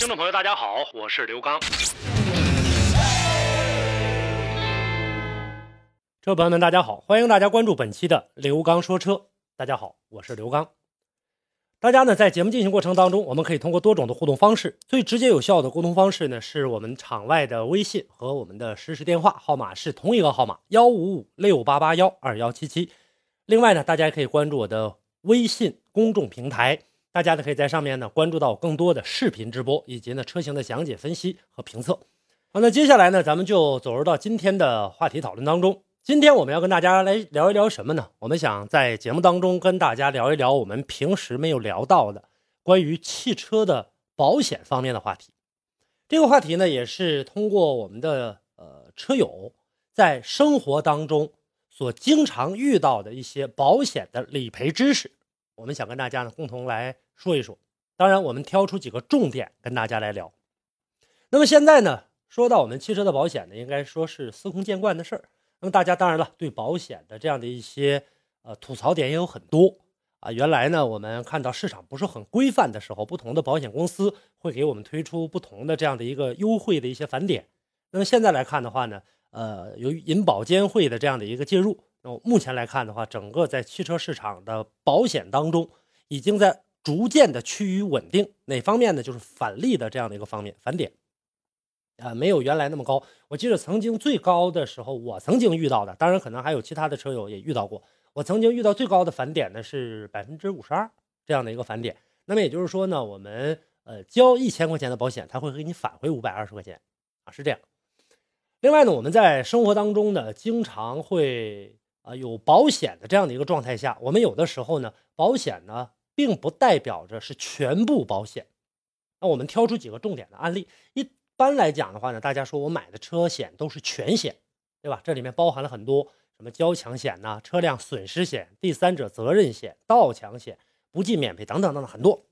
听众朋友，大家好，我是刘刚。车朋友们，大家好，欢迎大家关注本期的刘刚说车。大家好，我是刘刚。大家呢，在节目进行过程当中，我们可以通过多种的互动方式，最直接有效的沟通方式呢，是我们场外的微信和我们的实时电话号码是同一个号码幺五五六八八幺二幺七七。另外呢，大家也可以关注我的微信公众平台。大家呢可以在上面呢关注到更多的视频直播，以及呢车型的详解分析和评测。好，那接下来呢，咱们就走入到今天的话题讨论当中。今天我们要跟大家来聊一聊什么呢？我们想在节目当中跟大家聊一聊我们平时没有聊到的关于汽车的保险方面的话题。这个话题呢，也是通过我们的呃车友在生活当中所经常遇到的一些保险的理赔知识。我们想跟大家呢共同来说一说，当然我们挑出几个重点跟大家来聊。那么现在呢，说到我们汽车的保险呢，应该说是司空见惯的事儿。那么大家当然了，对保险的这样的一些呃吐槽点也有很多啊。原来呢，我们看到市场不是很规范的时候，不同的保险公司会给我们推出不同的这样的一个优惠的一些返点。那么现在来看的话呢，呃，由于银保监会的这样的一个介入。那目前来看的话，整个在汽车市场的保险当中，已经在逐渐的趋于稳定。哪方面呢？就是返利的这样的一个方面，返点啊，没有原来那么高。我记得曾经最高的时候，我曾经遇到的，当然可能还有其他的车友也遇到过。我曾经遇到最高的返点呢是百分之五十二这样的一个返点。那么也就是说呢，我们呃交一千块钱的保险，他会给你返回五百二十块钱啊，是这样。另外呢，我们在生活当中呢，经常会。啊，有保险的这样的一个状态下，我们有的时候呢，保险呢并不代表着是全部保险。那我们挑出几个重点的案例。一般来讲的话呢，大家说我买的车险都是全险，对吧？这里面包含了很多什么交强险呐、车辆损失险、第三者责任险、盗抢险、不计免赔等等等等很多。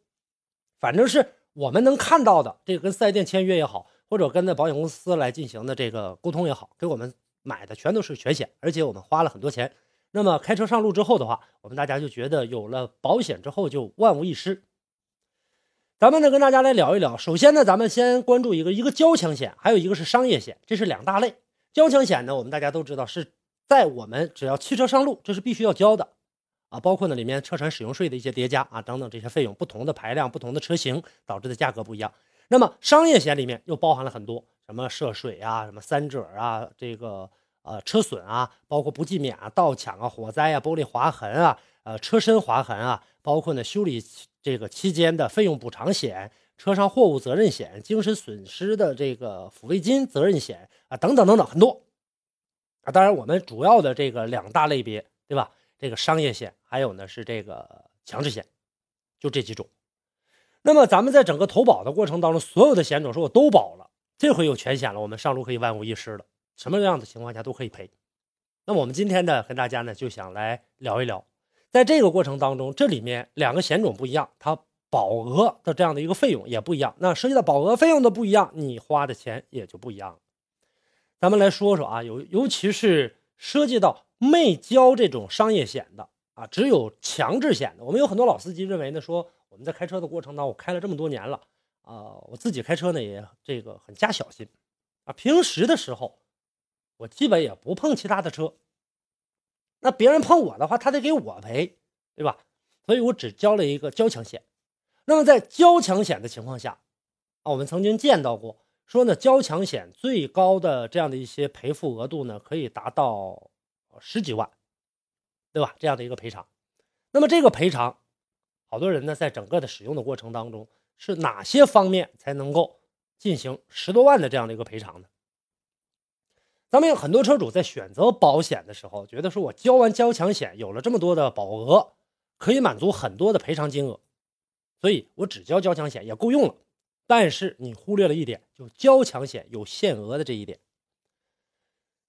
反正是我们能看到的，这个跟四 S 店签约也好，或者跟那保险公司来进行的这个沟通也好，给我们。买的全都是全险，而且我们花了很多钱。那么开车上路之后的话，我们大家就觉得有了保险之后就万无一失。咱们呢跟大家来聊一聊。首先呢，咱们先关注一个一个交强险，还有一个是商业险，这是两大类。交强险呢，我们大家都知道是在我们只要汽车上路，这是必须要交的啊，包括呢里面车船使用税的一些叠加啊等等这些费用，不同的排量、不同的车型导致的价格不一样。那么商业险里面又包含了很多什么涉水啊、什么三者啊、这个。呃，车损啊，包括不计免啊、盗抢啊、火灾啊、玻璃划痕啊、呃，车身划痕啊，包括呢修理这个期间的费用补偿险、车上货物责任险、精神损失的这个抚慰金责任险啊，等等等等，很多啊。当然，我们主要的这个两大类别，对吧？这个商业险，还有呢是这个强制险，就这几种。那么咱们在整个投保的过程当中，所有的险种说我都保了，这回有全险了，我们上路可以万无一失了。什么样的情况下都可以赔。那我们今天呢，跟大家呢就想来聊一聊，在这个过程当中，这里面两个险种不一样，它保额的这样的一个费用也不一样。那涉及到保额费用的不一样，你花的钱也就不一样。咱们来说说啊，尤尤其是涉及到没交这种商业险的啊，只有强制险的。我们有很多老司机认为呢，说我们在开车的过程当中，我开了这么多年了啊，我自己开车呢也这个很加小心啊，平时的时候。我基本也不碰其他的车，那别人碰我的话，他得给我赔，对吧？所以我只交了一个交强险。那么在交强险的情况下，啊，我们曾经见到过，说呢，交强险最高的这样的一些赔付额度呢，可以达到十几万，对吧？这样的一个赔偿。那么这个赔偿，好多人呢，在整个的使用的过程当中，是哪些方面才能够进行十多万的这样的一个赔偿呢？咱们有很多车主在选择保险的时候，觉得说我交完交强险，有了这么多的保额，可以满足很多的赔偿金额，所以我只交交强险也够用了。但是你忽略了一点，就交强险有限额的这一点。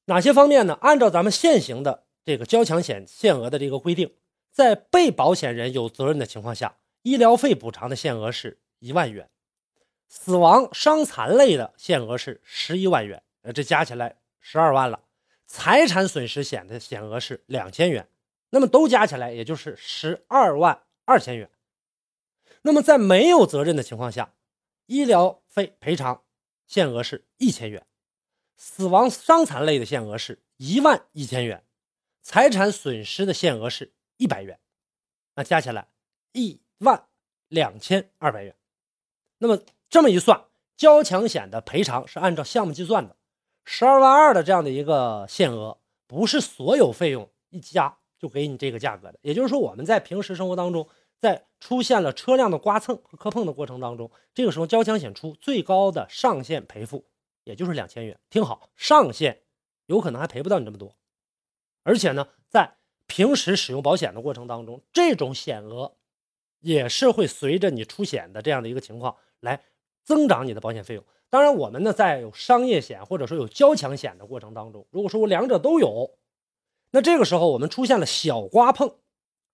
哪些方面呢？按照咱们现行的这个交强险限额的这个规定，在被保险人有责任的情况下，医疗费补偿的限额是一万元，死亡伤残类的限额是十一万元，呃，这加起来十二万了。财产损失险的险额是两千元，那么都加起来也就是十二万二千元。那么在没有责任的情况下，医疗费赔偿限额是一千元，死亡伤残类的限额是一万一千元，财产损失的限额是一百元，那加起来一万两千二百元。那么这么一算，交强险的赔偿是按照项目计算的。十二万二的这样的一个限额，不是所有费用一加就给你这个价格的。也就是说，我们在平时生活当中，在出现了车辆的刮蹭和磕碰的过程当中，这个时候交强险出最高的上限赔付也就是两千元。听好，上限有可能还赔不到你这么多。而且呢，在平时使用保险的过程当中，这种险额也是会随着你出险的这样的一个情况来增长你的保险费用。当然，我们呢在有商业险或者说有交强险的过程当中，如果说我两者都有，那这个时候我们出现了小刮碰，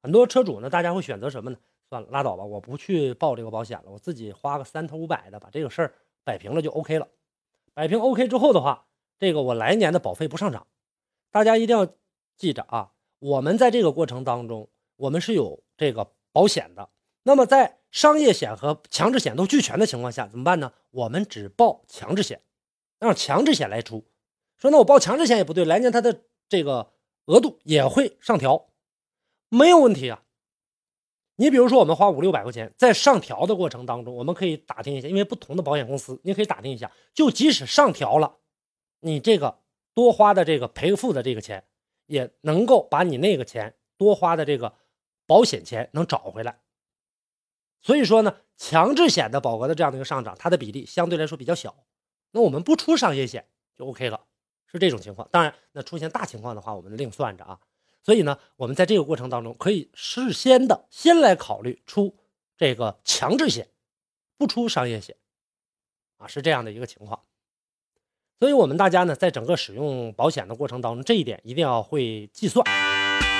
很多车主呢，大家会选择什么呢？算了，拉倒吧，我不去报这个保险了，我自己花个三头五百的把这个事儿摆平了就 OK 了。摆平 OK 之后的话，这个我来年的保费不上涨。大家一定要记着啊，我们在这个过程当中，我们是有这个保险的。那么在商业险和强制险都俱全的情况下，怎么办呢？我们只报强制险，让强制险来出。说那我报强制险也不对，来年它的这个额度也会上调，没有问题啊。你比如说，我们花五六百块钱，在上调的过程当中，我们可以打听一下，因为不同的保险公司，你可以打听一下。就即使上调了，你这个多花的这个赔付的这个钱，也能够把你那个钱多花的这个保险钱能找回来。所以说呢，强制险的保额的这样的一个上涨，它的比例相对来说比较小。那我们不出商业险就 OK 了，是这种情况。当然，那出现大情况的话，我们另算着啊。所以呢，我们在这个过程当中，可以事先的先来考虑出这个强制险，不出商业险啊，是这样的一个情况。所以我们大家呢，在整个使用保险的过程当中，这一点一定要会计算。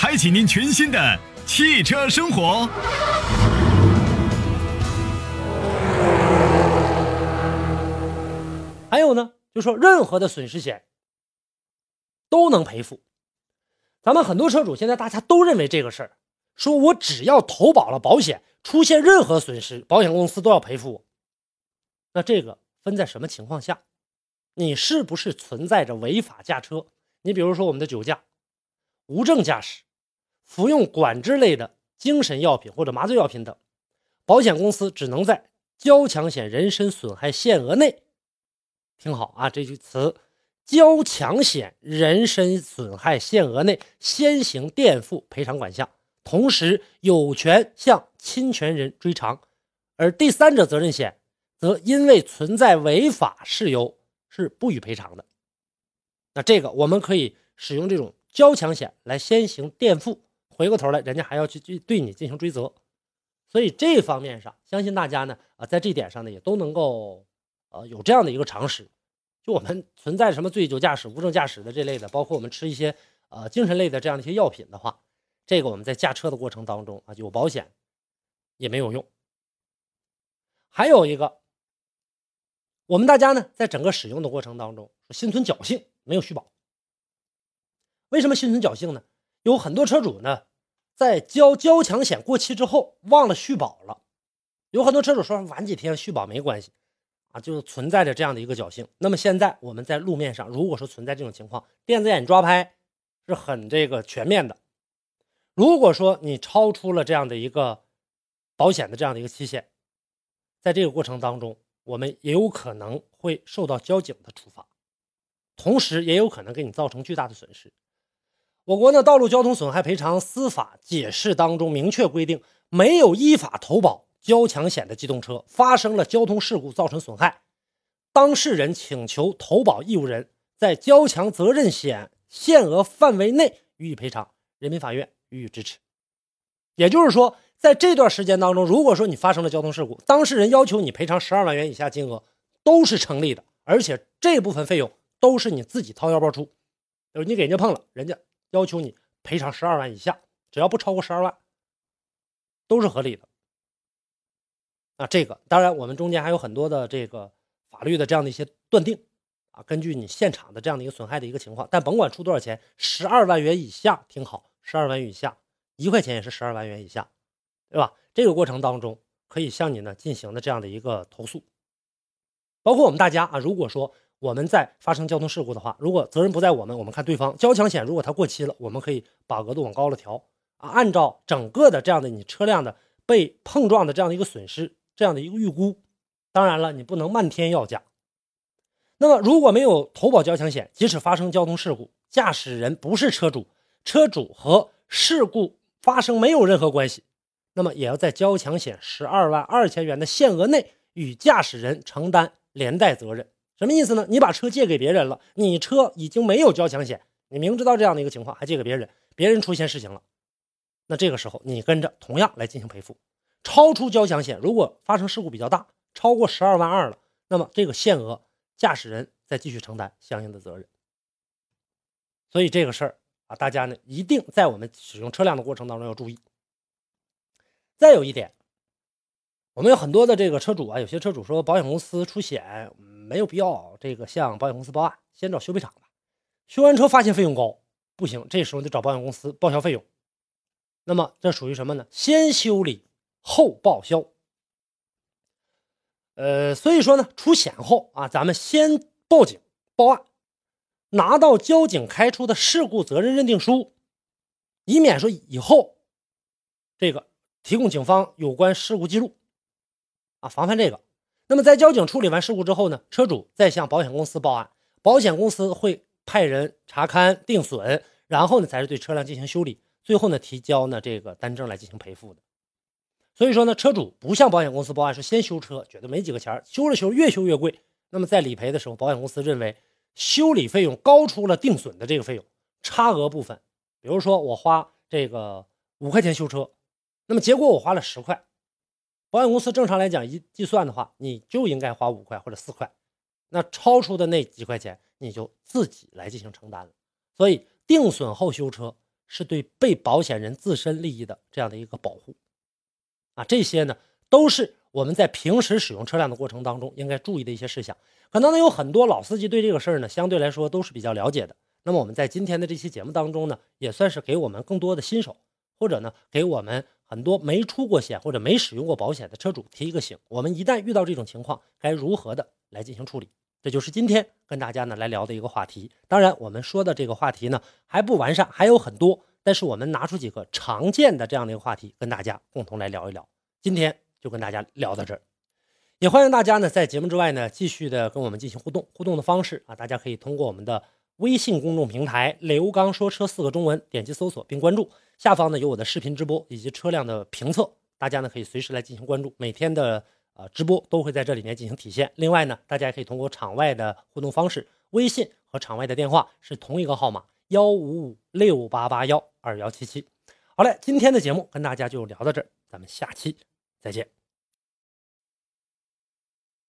开启您全新的汽车生活。还有呢，就说任何的损失险都能赔付。咱们很多车主现在大家都认为这个事儿，说我只要投保了保险，出现任何损失，保险公司都要赔付我。那这个分在什么情况下？你是不是存在着违法驾车？你比如说我们的酒驾、无证驾驶。服用管制类的精神药品或者麻醉药品等，保险公司只能在交强险人身损害限额内，听好啊，这句词，交强险人身损害限额内先行垫付赔偿款项，同时有权向侵权人追偿，而第三者责任险则因为存在违法事由是不予赔偿的。那这个我们可以使用这种交强险来先行垫付。回过头来，人家还要去去对你进行追责，所以这方面上，相信大家呢啊，在这点上呢，也都能够呃有这样的一个常识。就我们存在什么醉酒驾驶、无证驾驶的这类的，包括我们吃一些呃精神类的这样的一些药品的话，这个我们在驾车的过程当中啊，有保险也没有用。还有一个，我们大家呢，在整个使用的过程当中，心存侥幸，没有续保。为什么心存侥幸呢？有很多车主呢。在交交强险过期之后忘了续保了，有很多车主说晚几天续保没关系，啊，就存在着这样的一个侥幸。那么现在我们在路面上，如果说存在这种情况，电子眼抓拍是很这个全面的。如果说你超出了这样的一个保险的这样的一个期限，在这个过程当中，我们也有可能会受到交警的处罚，同时也有可能给你造成巨大的损失。我国呢《道路交通损害赔偿司法解释》当中明确规定，没有依法投保交强险的机动车发生了交通事故造成损害，当事人请求投保义务人在交强责任险限额范围内予以赔偿，人民法院予以支持。也就是说，在这段时间当中，如果说你发生了交通事故，当事人要求你赔偿十二万元以下金额，都是成立的，而且这部分费用都是你自己掏腰包出，就是你给人家碰了，人家。要求你赔偿十二万以下，只要不超过十二万，都是合理的。啊，这个当然我们中间还有很多的这个法律的这样的一些断定啊，根据你现场的这样的一个损害的一个情况，但甭管出多少钱，十二万元以下听好，十二万元以下一块钱也是十二万元以下，对吧？这个过程当中可以向你呢进行的这样的一个投诉，包括我们大家啊，如果说。我们在发生交通事故的话，如果责任不在我们，我们看对方交强险，如果它过期了，我们可以把额度往高了调啊，按照整个的这样的你车辆的被碰撞的这样的一个损失，这样的一个预估，当然了，你不能漫天要价。那么如果没有投保交强险，即使发生交通事故，驾驶人不是车主，车主和事故发生没有任何关系，那么也要在交强险十二万二千元的限额内，与驾驶人承担连带责任。什么意思呢？你把车借给别人了，你车已经没有交强险，你明知道这样的一个情况还借给别人，别人出现事情了，那这个时候你跟着同样来进行赔付。超出交强险，如果发生事故比较大，超过十二万二了，那么这个限额驾驶人再继续承担相应的责任。所以这个事儿啊，大家呢一定在我们使用车辆的过程当中要注意。再有一点，我们有很多的这个车主啊，有些车主说保险公司出险。没有必要，这个向保险公司报案，先找修配厂吧。修完车发现费用高，不行，这时候得找保险公司报销费用。那么这属于什么呢？先修理后报销。呃，所以说呢，出险后啊，咱们先报警报案，拿到交警开出的事故责任认定书，以免说以后这个提供警方有关事故记录啊，防范这个。那么，在交警处理完事故之后呢，车主再向保险公司报案，保险公司会派人查勘定损，然后呢，才是对车辆进行修理，最后呢，提交呢这个单证来进行赔付的。所以说呢，车主不向保险公司报案，是先修车，觉得没几个钱修了修，越修越贵。那么在理赔的时候，保险公司认为修理费用高出了定损的这个费用，差额部分，比如说我花这个五块钱修车，那么结果我花了十块。保险公司正常来讲，一计算的话，你就应该花五块或者四块，那超出的那几块钱，你就自己来进行承担了。所以，定损后修车是对被保险人自身利益的这样的一个保护啊。这些呢，都是我们在平时使用车辆的过程当中应该注意的一些事项。可能呢，有很多老司机对这个事儿呢，相对来说都是比较了解的。那么，我们在今天的这期节目当中呢，也算是给我们更多的新手，或者呢，给我们。很多没出过险或者没使用过保险的车主提一个醒：我们一旦遇到这种情况，该如何的来进行处理？这就是今天跟大家呢来聊的一个话题。当然，我们说的这个话题呢还不完善，还有很多。但是我们拿出几个常见的这样的一个话题，跟大家共同来聊一聊。今天就跟大家聊到这儿，也欢迎大家呢在节目之外呢继续的跟我们进行互动。互动的方式啊，大家可以通过我们的微信公众平台“刘刚说车”四个中文点击搜索并关注。下方呢有我的视频直播以及车辆的评测，大家呢可以随时来进行关注，每天的呃直播都会在这里面进行体现。另外呢，大家也可以通过场外的互动方式，微信和场外的电话是同一个号码幺五五六八八幺二幺七七。好嘞，今天的节目跟大家就聊到这儿，咱们下期再见。